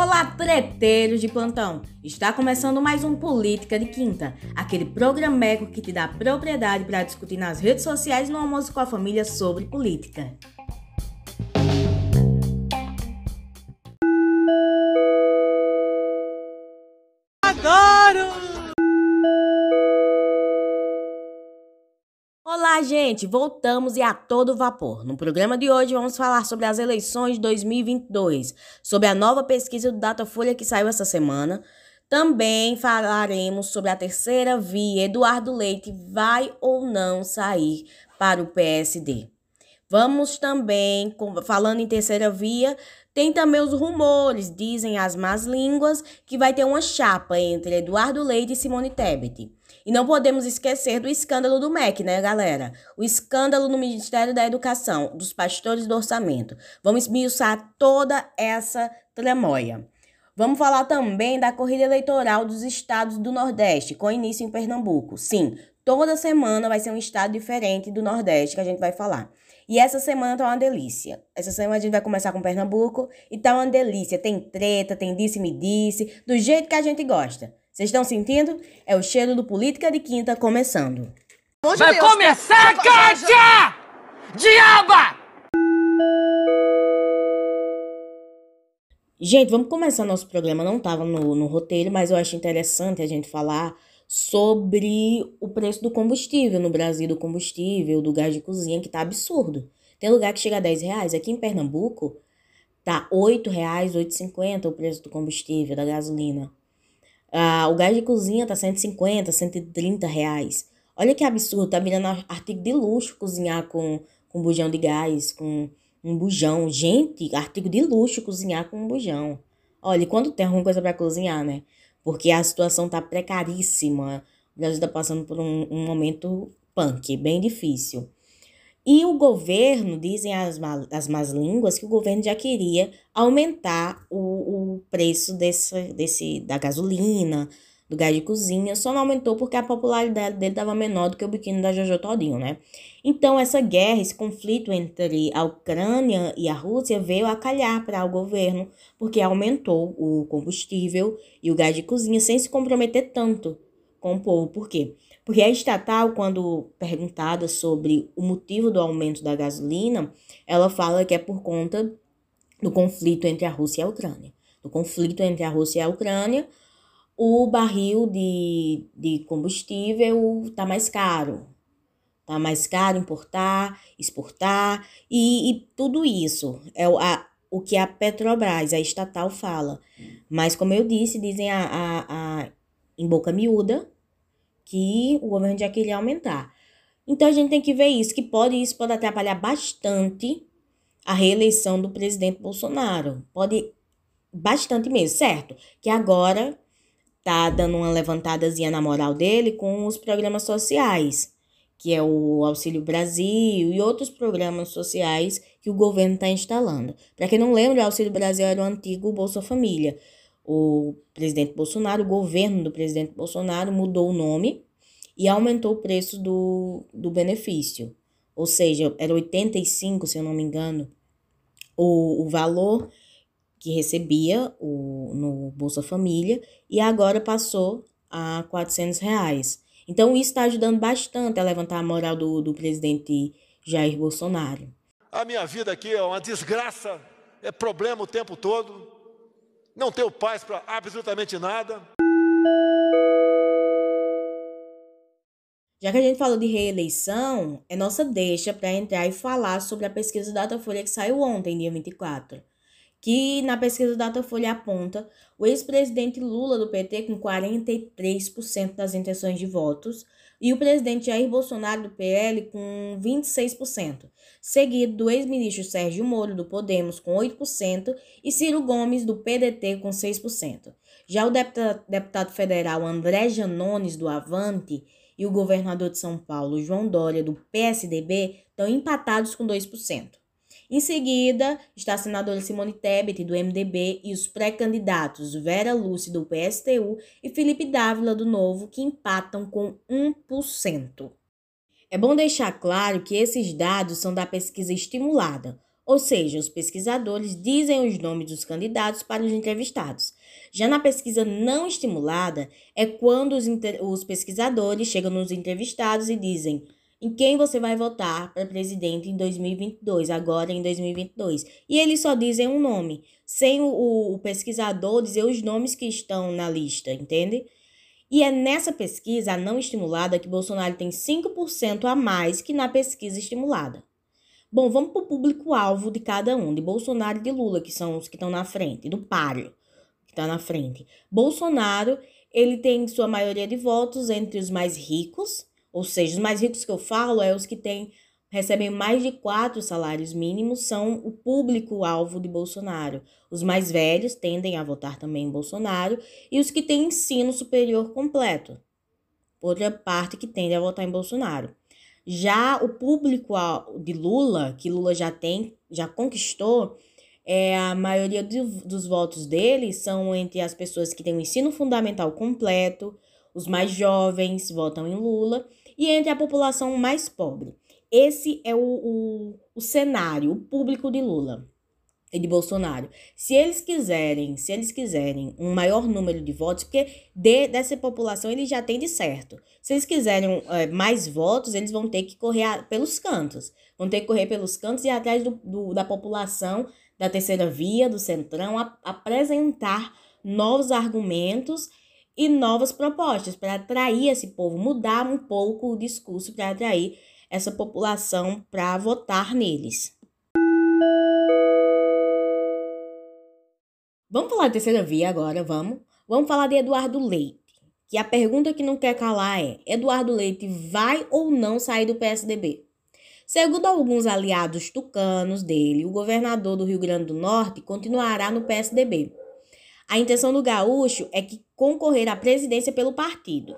Olá, treteiros de plantão! Está começando mais um Política de Quinta, aquele programeco que te dá propriedade para discutir nas redes sociais no almoço com a família sobre política. Gente! Voltamos e a todo vapor. No programa de hoje vamos falar sobre as eleições de 2022, sobre a nova pesquisa do Datafolha que saiu essa semana. Também falaremos sobre a terceira via. Eduardo Leite vai ou não sair para o PSD. Vamos também, falando em terceira via, tem também os rumores, dizem as más línguas, que vai ter uma chapa entre Eduardo Leite e Simone Tebet. E não podemos esquecer do escândalo do MEC, né, galera? O escândalo no Ministério da Educação, dos pastores do orçamento. Vamos esmiuçar toda essa tramóia. Vamos falar também da corrida eleitoral dos estados do Nordeste, com início em Pernambuco. Sim, toda semana vai ser um estado diferente do Nordeste que a gente vai falar. E essa semana tá uma delícia. Essa semana a gente vai começar com Pernambuco e tá uma delícia. Tem treta, tem disse-me disse, do jeito que a gente gosta. Vocês estão sentindo? É o cheiro do Política de Quinta começando. Vai Deus, começar, Kátia! Diaba! Gente, vamos começar nosso programa. Não estava no, no roteiro, mas eu acho interessante a gente falar sobre o preço do combustível no Brasil, do combustível, do gás de cozinha, que tá absurdo. Tem lugar que chega a 10 reais. Aqui em Pernambuco, tá 8 reais, 8,50 o preço do combustível, da gasolina. Ah, o gás de cozinha tá 150, 130 reais. Olha que absurdo, tá virando artigo de luxo cozinhar com, com bujão de gás, com um bujão. Gente, artigo de luxo cozinhar com um bujão. Olha, quando tem alguma coisa para cozinhar, né? Porque a situação tá precaríssima. O Brasil tá passando por um, um momento punk, bem difícil. E o governo, dizem as, as más línguas, que o governo já queria aumentar o, o preço desse, desse, da gasolina, do gás de cozinha, só não aumentou porque a popularidade dele estava menor do que o biquíni da Jojo Todinho, né? Então, essa guerra, esse conflito entre a Ucrânia e a Rússia veio a calhar para o governo, porque aumentou o combustível e o gás de cozinha sem se comprometer tanto com o povo. Por quê? A estatal, quando perguntada sobre o motivo do aumento da gasolina, ela fala que é por conta do conflito entre a Rússia e a Ucrânia. Do conflito entre a Rússia e a Ucrânia, o barril de, de combustível está mais caro. Está mais caro importar, exportar e, e tudo isso. É a, o que a Petrobras, a estatal, fala. Mas, como eu disse, dizem a, a, a em boca miúda que o governo já queria aumentar. Então a gente tem que ver isso, que pode isso pode atrapalhar bastante a reeleição do presidente Bolsonaro. Pode bastante mesmo, certo? Que agora tá dando uma levantadazinha na moral dele com os programas sociais, que é o Auxílio Brasil e outros programas sociais que o governo está instalando. Para quem não lembra, o Auxílio Brasil era o antigo Bolsa Família o presidente Bolsonaro, o governo do presidente Bolsonaro mudou o nome e aumentou o preço do, do benefício. Ou seja, era 85, se eu não me engano, o, o valor que recebia o, no Bolsa Família e agora passou a 400 reais. Então, isso está ajudando bastante a levantar a moral do, do presidente Jair Bolsonaro. A minha vida aqui é uma desgraça, é problema o tempo todo não tenho paz para absolutamente nada. Já que a gente falou de reeleição, é nossa deixa para entrar e falar sobre a pesquisa Datafolha que saiu ontem, dia 24. Que na pesquisa Datafolha aponta o ex-presidente Lula do PT com 43% das intenções de votos e o presidente Jair Bolsonaro do PL com 26%, seguido do ex-ministro Sérgio Moro do Podemos com 8% e Ciro Gomes do PDT com 6%. Já o deputado federal André Janones do Avante e o governador de São Paulo João Dória do PSDB estão empatados com 2%. Em seguida, está a senadora Simone Tebet, do MDB, e os pré-candidatos Vera Lúcia, do PSTU, e Felipe Dávila, do Novo, que empatam com 1%. É bom deixar claro que esses dados são da pesquisa estimulada, Ou seja, os pesquisadores dizem os nomes dos candidatos para os entrevistados. Já na pesquisa não estimulada, é quando os, os pesquisadores chegam nos entrevistados e dizem em quem você vai votar para presidente em 2022, agora em 2022. E eles só dizem um nome, sem o, o, pesquisador dizer os nomes que estão na lista, entende? E é nessa pesquisa não estimulada que Bolsonaro tem 5% a mais que na pesquisa estimulada. Bom, vamos para o público-alvo de cada um, de Bolsonaro e de Lula, que são os que estão na frente, do páreo, que está na frente. Bolsonaro, ele tem sua maioria de votos entre os mais ricos, ou seja, os mais ricos que eu falo é os que têm recebem mais de quatro salários mínimos são o público-alvo de Bolsonaro. Os mais velhos tendem a votar também em Bolsonaro e os que têm ensino superior completo. Outra parte que tende a votar em Bolsonaro. Já o público de Lula, que Lula já tem, já conquistou, é, a maioria de, dos votos dele são entre as pessoas que têm o ensino fundamental completo, os mais jovens votam em Lula e entre a população mais pobre. Esse é o, o, o cenário, o público de Lula e de Bolsonaro. Se eles quiserem, se eles quiserem um maior número de votos, porque de, dessa população eles já têm de certo. Se eles quiserem é, mais votos, eles vão ter que correr a, pelos cantos. Vão ter que correr pelos cantos e atrás do, do, da população da terceira via, do centrão, a, apresentar novos argumentos e novas propostas para atrair esse povo, mudar um pouco o discurso para atrair essa população para votar neles. Vamos falar de terceira via agora, vamos? Vamos falar de Eduardo Leite. Que a pergunta que não quer calar é: Eduardo Leite vai ou não sair do PSDB? Segundo alguns aliados tucanos dele, o governador do Rio Grande do Norte continuará no PSDB. A intenção do gaúcho é que concorrer à presidência pelo partido.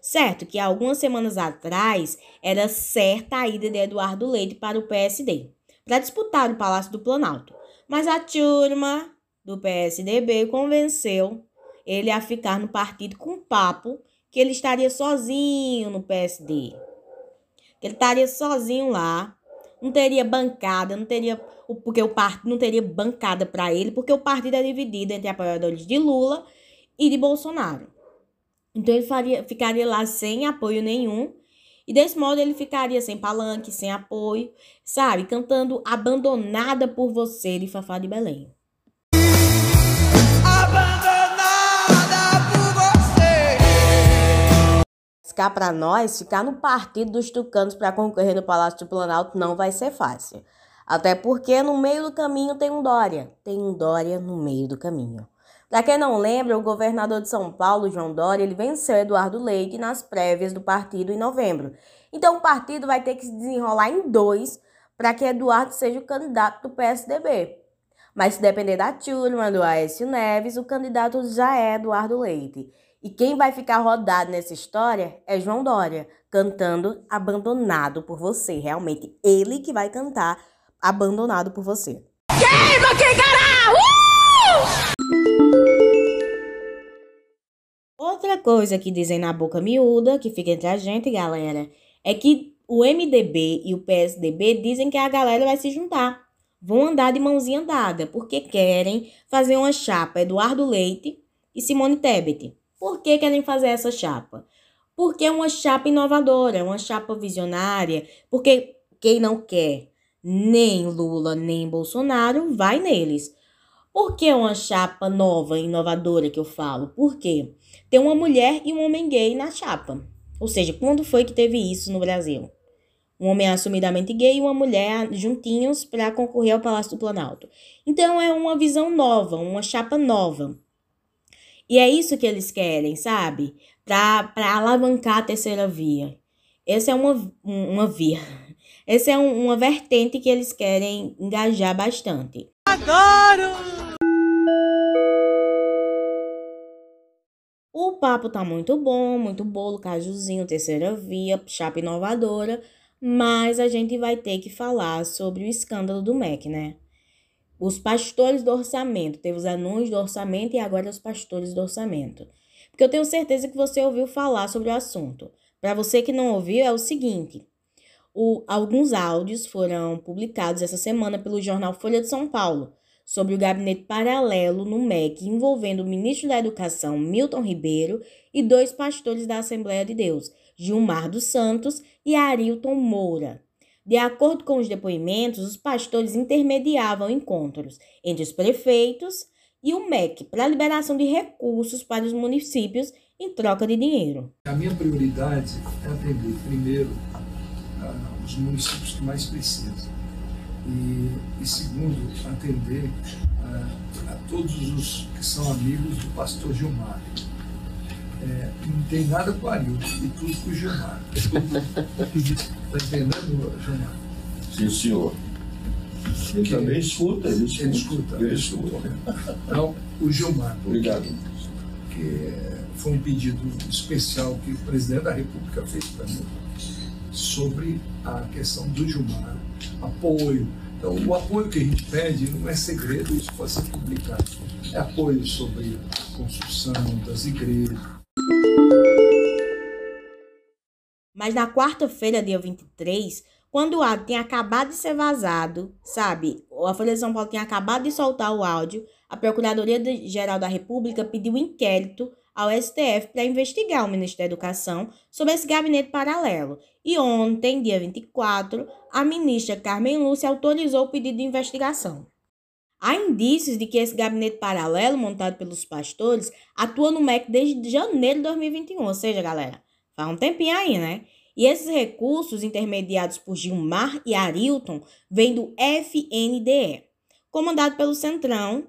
Certo que algumas semanas atrás era certa a ida de Eduardo Leite para o PSD, para disputar o Palácio do Planalto. Mas a turma do PSDB convenceu ele a ficar no partido com papo que ele estaria sozinho no PSD. Que ele estaria sozinho lá, não teria bancada, não teria porque o partido não teria bancada para ele, porque o partido é dividido entre apoiadores de Lula e de Bolsonaro. Então ele faria, ficaria lá sem apoio nenhum. E desse modo ele ficaria sem palanque, sem apoio, sabe? Cantando Abandonada por Você de Fafá de Belém. Ficar para nós, ficar no partido dos tucanos para concorrer no Palácio do Planalto não vai ser fácil. Até porque no meio do caminho tem um Dória. Tem um Dória no meio do caminho. Para quem não lembra, o governador de São Paulo, João Dória, ele venceu Eduardo Leite nas prévias do partido em novembro. Então o partido vai ter que se desenrolar em dois para que Eduardo seja o candidato do PSDB. Mas se depender da turma do Aécio Neves, o candidato já é Eduardo Leite. E quem vai ficar rodado nessa história é João Dória, cantando Abandonado por Você. Realmente, ele que vai cantar Abandonado por Você. Queima, que caralho! Outra coisa que dizem na boca miúda, que fica entre a gente, galera, é que o MDB e o PSDB dizem que a galera vai se juntar. Vão andar de mãozinha dada, porque querem fazer uma chapa Eduardo Leite e Simone Tebet. Por que querem fazer essa chapa? Porque é uma chapa inovadora, uma chapa visionária, porque quem não quer nem Lula nem Bolsonaro vai neles. Por que uma chapa nova, inovadora que eu falo? Por quê? ter uma mulher e um homem gay na chapa. Ou seja, quando foi que teve isso no Brasil? Um homem assumidamente gay e uma mulher juntinhos para concorrer ao Palácio do Planalto. Então é uma visão nova, uma chapa nova. E é isso que eles querem, sabe? Para alavancar a terceira via. Essa é uma, uma via. Essa é um, uma vertente que eles querem engajar bastante. Adoro! O papo tá muito bom, muito bolo, cajuzinho, terceira via, chapa inovadora, mas a gente vai ter que falar sobre o escândalo do MEC, né? Os pastores do orçamento, teve os anúncios do orçamento e agora os pastores do orçamento. Porque eu tenho certeza que você ouviu falar sobre o assunto. Para você que não ouviu, é o seguinte: O, alguns áudios foram publicados essa semana pelo jornal Folha de São Paulo sobre o gabinete paralelo no MEC envolvendo o ministro da Educação Milton Ribeiro e dois pastores da Assembleia de Deus, Gilmar dos Santos e Arilton Moura. De acordo com os depoimentos, os pastores intermediavam encontros entre os prefeitos e o MEC para a liberação de recursos para os municípios em troca de dinheiro. A minha prioridade é atender primeiro uh, os municípios que mais precisam e, e segundo atender uh, a todos os que são amigos do pastor Gilmar. É, não tem nada com o Arilton e tudo com o Gilmar. Está entendendo, Gilmar? Sim, senhor. Ele também escuta, ele escuta. Ele escuta. Ele escuta. Então, o Gilmar. Obrigado. Que foi um pedido especial que o presidente da República fez para mim sobre a questão do Gilmar, apoio. Então, o apoio que a gente pede não é segredo, isso pode ser publicado. É apoio sobre a construção das igrejas. Mas na quarta-feira, dia 23, quando o áudio tinha acabado de ser vazado, sabe? A Folha de São Paulo tinha acabado de soltar o áudio, a Procuradoria-Geral da República pediu um inquérito ao STF para investigar o Ministério da Educação sobre esse gabinete paralelo. E ontem, dia 24, a ministra Carmen Lúcia autorizou o pedido de investigação. Há indícios de que esse gabinete paralelo montado pelos pastores atua no MEC desde janeiro de 2021, ou seja, galera, faz um tempinho aí, né? E esses recursos intermediados por Gilmar e Arilton vêm do FNDE, comandado pelo Centrão,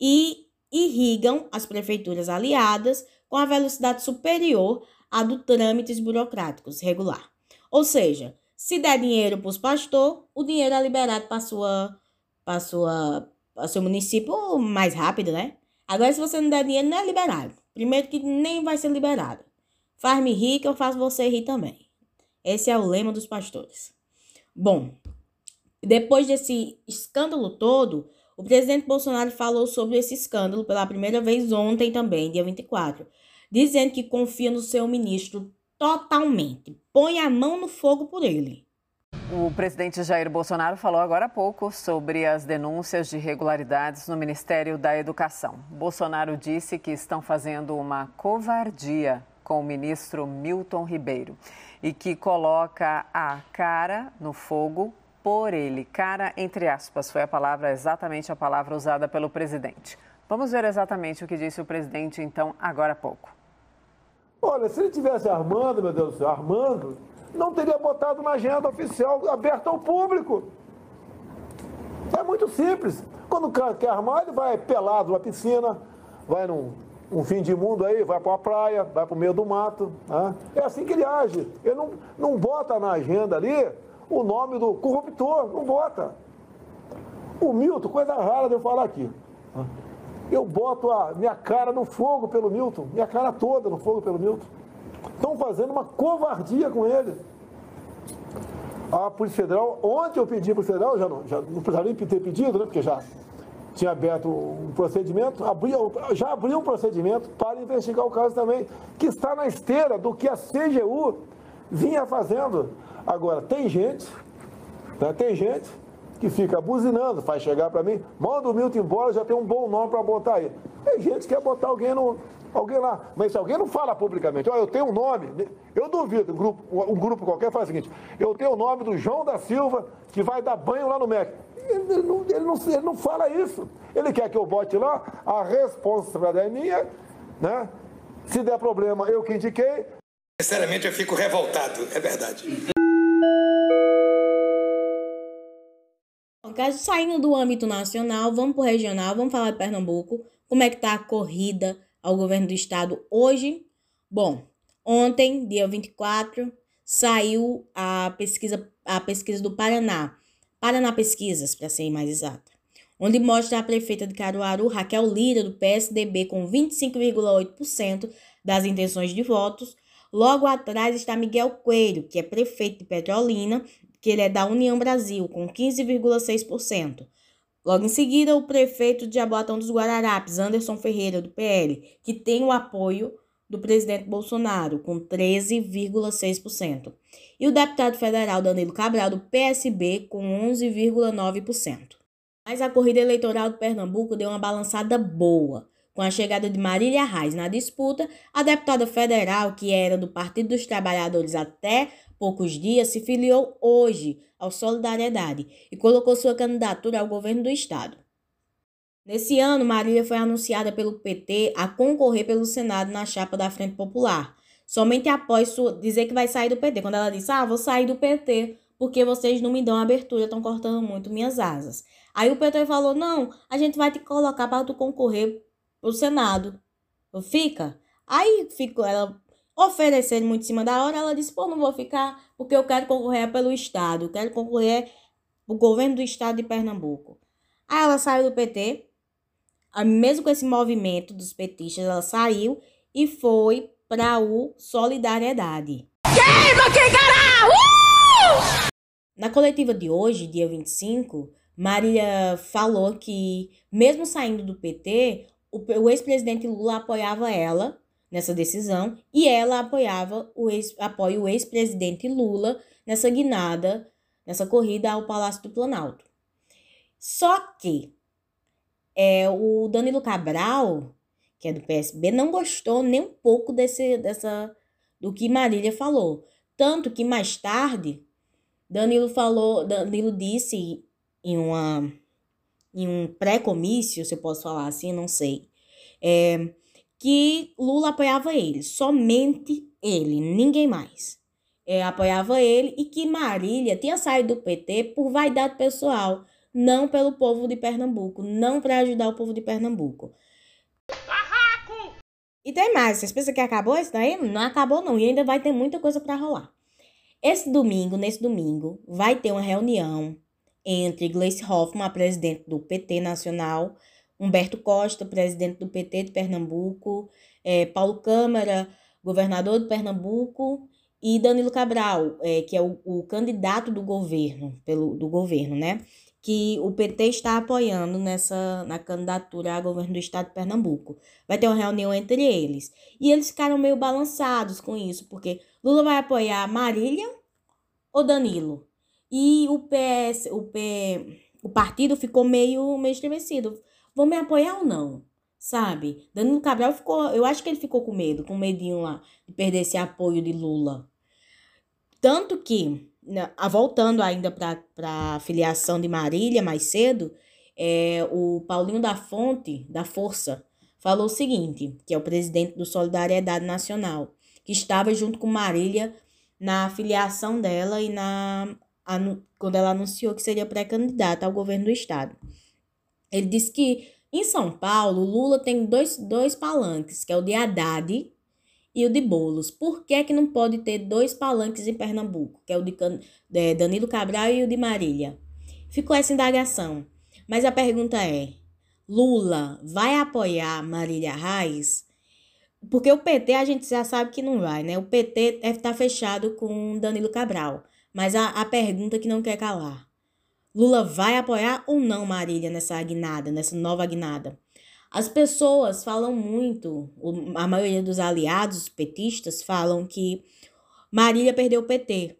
e irrigam as prefeituras aliadas com a velocidade superior à do trâmites burocráticos regular. Ou seja, se der dinheiro para os pastores, o dinheiro é liberado para sua para sua para seu município mais rápido, né? Agora se você não der dinheiro, não é liberado. Primeiro que nem vai ser liberado. Faz-me rir que eu faço você rir também. Esse é o lema dos pastores. Bom, depois desse escândalo todo, o presidente Bolsonaro falou sobre esse escândalo pela primeira vez ontem também, dia 24, dizendo que confia no seu ministro totalmente, põe a mão no fogo por ele. O presidente Jair Bolsonaro falou agora há pouco sobre as denúncias de irregularidades no Ministério da Educação. Bolsonaro disse que estão fazendo uma covardia com o ministro Milton Ribeiro e que coloca a cara no fogo por ele. Cara, entre aspas, foi a palavra, exatamente a palavra usada pelo presidente. Vamos ver exatamente o que disse o presidente, então, agora há pouco. Olha, se ele tivesse armando, meu Deus do céu, armando, não teria botado na agenda oficial aberta ao público. É muito simples. Quando o cara quer armar, ele vai pelado na piscina, vai num um fim de mundo aí, vai para uma praia, vai para o meio do mato. Né? É assim que ele age. Ele não, não bota na agenda ali o nome do corruptor, não bota. O Milton, coisa rara de eu falar aqui. Eu boto a minha cara no fogo pelo Milton, minha cara toda no fogo pelo Milton. Estão fazendo uma covardia com ele. A Polícia Federal, ontem eu pedi para o Federal, já não, já não precisava nem ter pedido, né? Porque já tinha aberto um procedimento, abriu, já abriu um procedimento para investigar o caso também, que está na esteira do que a CGU vinha fazendo. Agora, tem gente, né, tem gente que fica buzinando, faz chegar para mim, manda o Milton embora, já tem um bom nome para botar aí. Tem gente que quer botar alguém no, alguém lá. Mas se alguém não fala publicamente, olha, eu tenho um nome, eu duvido, um grupo, um grupo qualquer faz o seguinte, eu tenho o nome do João da Silva, que vai dar banho lá no MEC. Ele não, ele, não, ele não fala isso. Ele quer que eu bote lá, a responsabilidade é minha, né? Se der problema, eu que indiquei. Sinceramente, eu fico revoltado, é verdade. Saindo do âmbito nacional, vamos para o regional, vamos falar de Pernambuco. Como é que está a corrida ao governo do estado hoje? Bom, ontem, dia 24, saiu a pesquisa, a pesquisa do Paraná Paraná Pesquisas, para ser mais exata, onde mostra a prefeita de Caruaru, Raquel Lira, do PSDB, com 25,8% das intenções de votos. Logo atrás está Miguel Coelho, que é prefeito de Petrolina, que ele é da União Brasil, com 15,6%. Logo em seguida, o prefeito de Jaboatão dos Guararapes, Anderson Ferreira, do PL, que tem o apoio do presidente Bolsonaro, com 13,6%, e o deputado federal Danilo Cabral, do PSB, com 11,9%. Mas a corrida eleitoral do Pernambuco deu uma balançada boa. Com a chegada de Marília Reis na disputa, a deputada federal, que era do Partido dos Trabalhadores até poucos dias, se filiou hoje ao Solidariedade e colocou sua candidatura ao governo do estado. Nesse ano, Marília foi anunciada pelo PT a concorrer pelo Senado na chapa da Frente Popular, somente após dizer que vai sair do PT. Quando ela disse, ah, vou sair do PT porque vocês não me dão abertura, estão cortando muito minhas asas. Aí o PT falou, não, a gente vai te colocar para tu concorrer pro Senado. Fica? Aí ficou, ela oferecendo muito em cima da hora, ela disse, pô, não vou ficar porque eu quero concorrer pelo Estado, quero concorrer o governo do Estado de Pernambuco. Aí ela saiu do PT, mesmo com esse movimento dos petistas, ela saiu e foi para o Solidariedade. Queima quem Uh! Na coletiva de hoje, dia 25, Maria falou que, mesmo saindo do PT, o, o ex-presidente Lula apoiava ela nessa decisão e ela apoiava o ex, apoia o ex-presidente Lula nessa guinada, nessa corrida ao Palácio do Planalto. Só que é, o Danilo Cabral, que é do PSB, não gostou nem um pouco desse, dessa, do que Marília falou. Tanto que mais tarde, Danilo falou, Danilo disse em, uma, em um pré-comício, se eu posso falar assim, não sei, é, que Lula apoiava ele, somente ele, ninguém mais. É, apoiava ele e que Marília tinha saído do PT por vaidade pessoal não pelo povo de Pernambuco, não para ajudar o povo de Pernambuco. Barraco! E tem mais, vocês pensam que acabou isso daí? Não acabou não, e ainda vai ter muita coisa para rolar. Esse domingo, nesse domingo, vai ter uma reunião entre Gleice Hoffmann, a presidente do PT Nacional, Humberto Costa, presidente do PT de Pernambuco, é, Paulo Câmara, governador de Pernambuco, e Danilo Cabral, é, que é o, o candidato do governo, pelo, do governo, né? que o PT está apoiando nessa na candidatura a governo do estado de Pernambuco. Vai ter uma reunião entre eles. E eles ficaram meio balançados com isso, porque Lula vai apoiar Marília ou Danilo. E o PS, o P, o partido ficou meio meio estremecido. Vão me apoiar ou não? Sabe? Danilo Cabral ficou, eu acho que ele ficou com medo, com medinho lá de perder esse apoio de Lula. Tanto que voltando ainda para a filiação de Marília mais cedo, é, o Paulinho da Fonte, da Força, falou o seguinte, que é o presidente do Solidariedade Nacional, que estava junto com Marília na filiação dela e na quando ela anunciou que seria pré-candidata ao governo do estado. Ele disse que em São Paulo, Lula tem dois, dois palanques, que é o de Haddad e o de Bolos. Por que, que não pode ter dois palanques em Pernambuco, que é o de Danilo Cabral e o de Marília? Ficou essa indagação. Mas a pergunta é: Lula vai apoiar Marília Reis? Porque o PT a gente já sabe que não vai, né? O PT deve estar fechado com Danilo Cabral. Mas a, a pergunta que não quer calar: Lula vai apoiar ou não Marília nessa guinada, nessa nova guinada? As pessoas falam muito, a maioria dos aliados petistas falam que Marília perdeu o PT,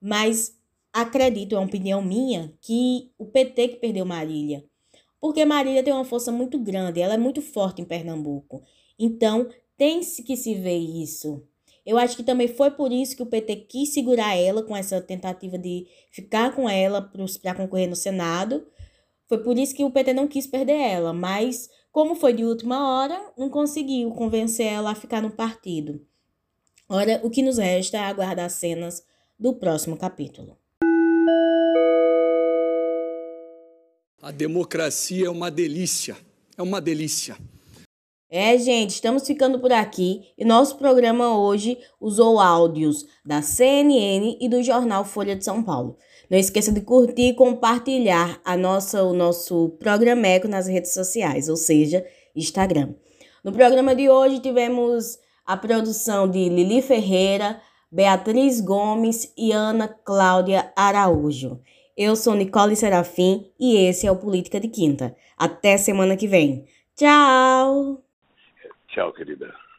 mas acredito, é uma opinião minha, que o PT que perdeu Marília. Porque Marília tem uma força muito grande, ela é muito forte em Pernambuco. Então, tem-se que se ver isso. Eu acho que também foi por isso que o PT quis segurar ela com essa tentativa de ficar com ela para concorrer no Senado. Foi por isso que o PT não quis perder ela, mas como foi de última hora, não conseguiu convencer ela a ficar no partido. Ora, o que nos resta é aguardar cenas do próximo capítulo. A democracia é uma delícia. É uma delícia. É, gente, estamos ficando por aqui e nosso programa hoje usou áudios da CNN e do jornal Folha de São Paulo. Não esqueça de curtir e compartilhar a nossa, o nosso programeco nas redes sociais, ou seja, Instagram. No programa de hoje tivemos a produção de Lili Ferreira, Beatriz Gomes e Ana Cláudia Araújo. Eu sou Nicole Serafim e esse é o Política de Quinta. Até semana que vem. Tchau! Tchau, querida.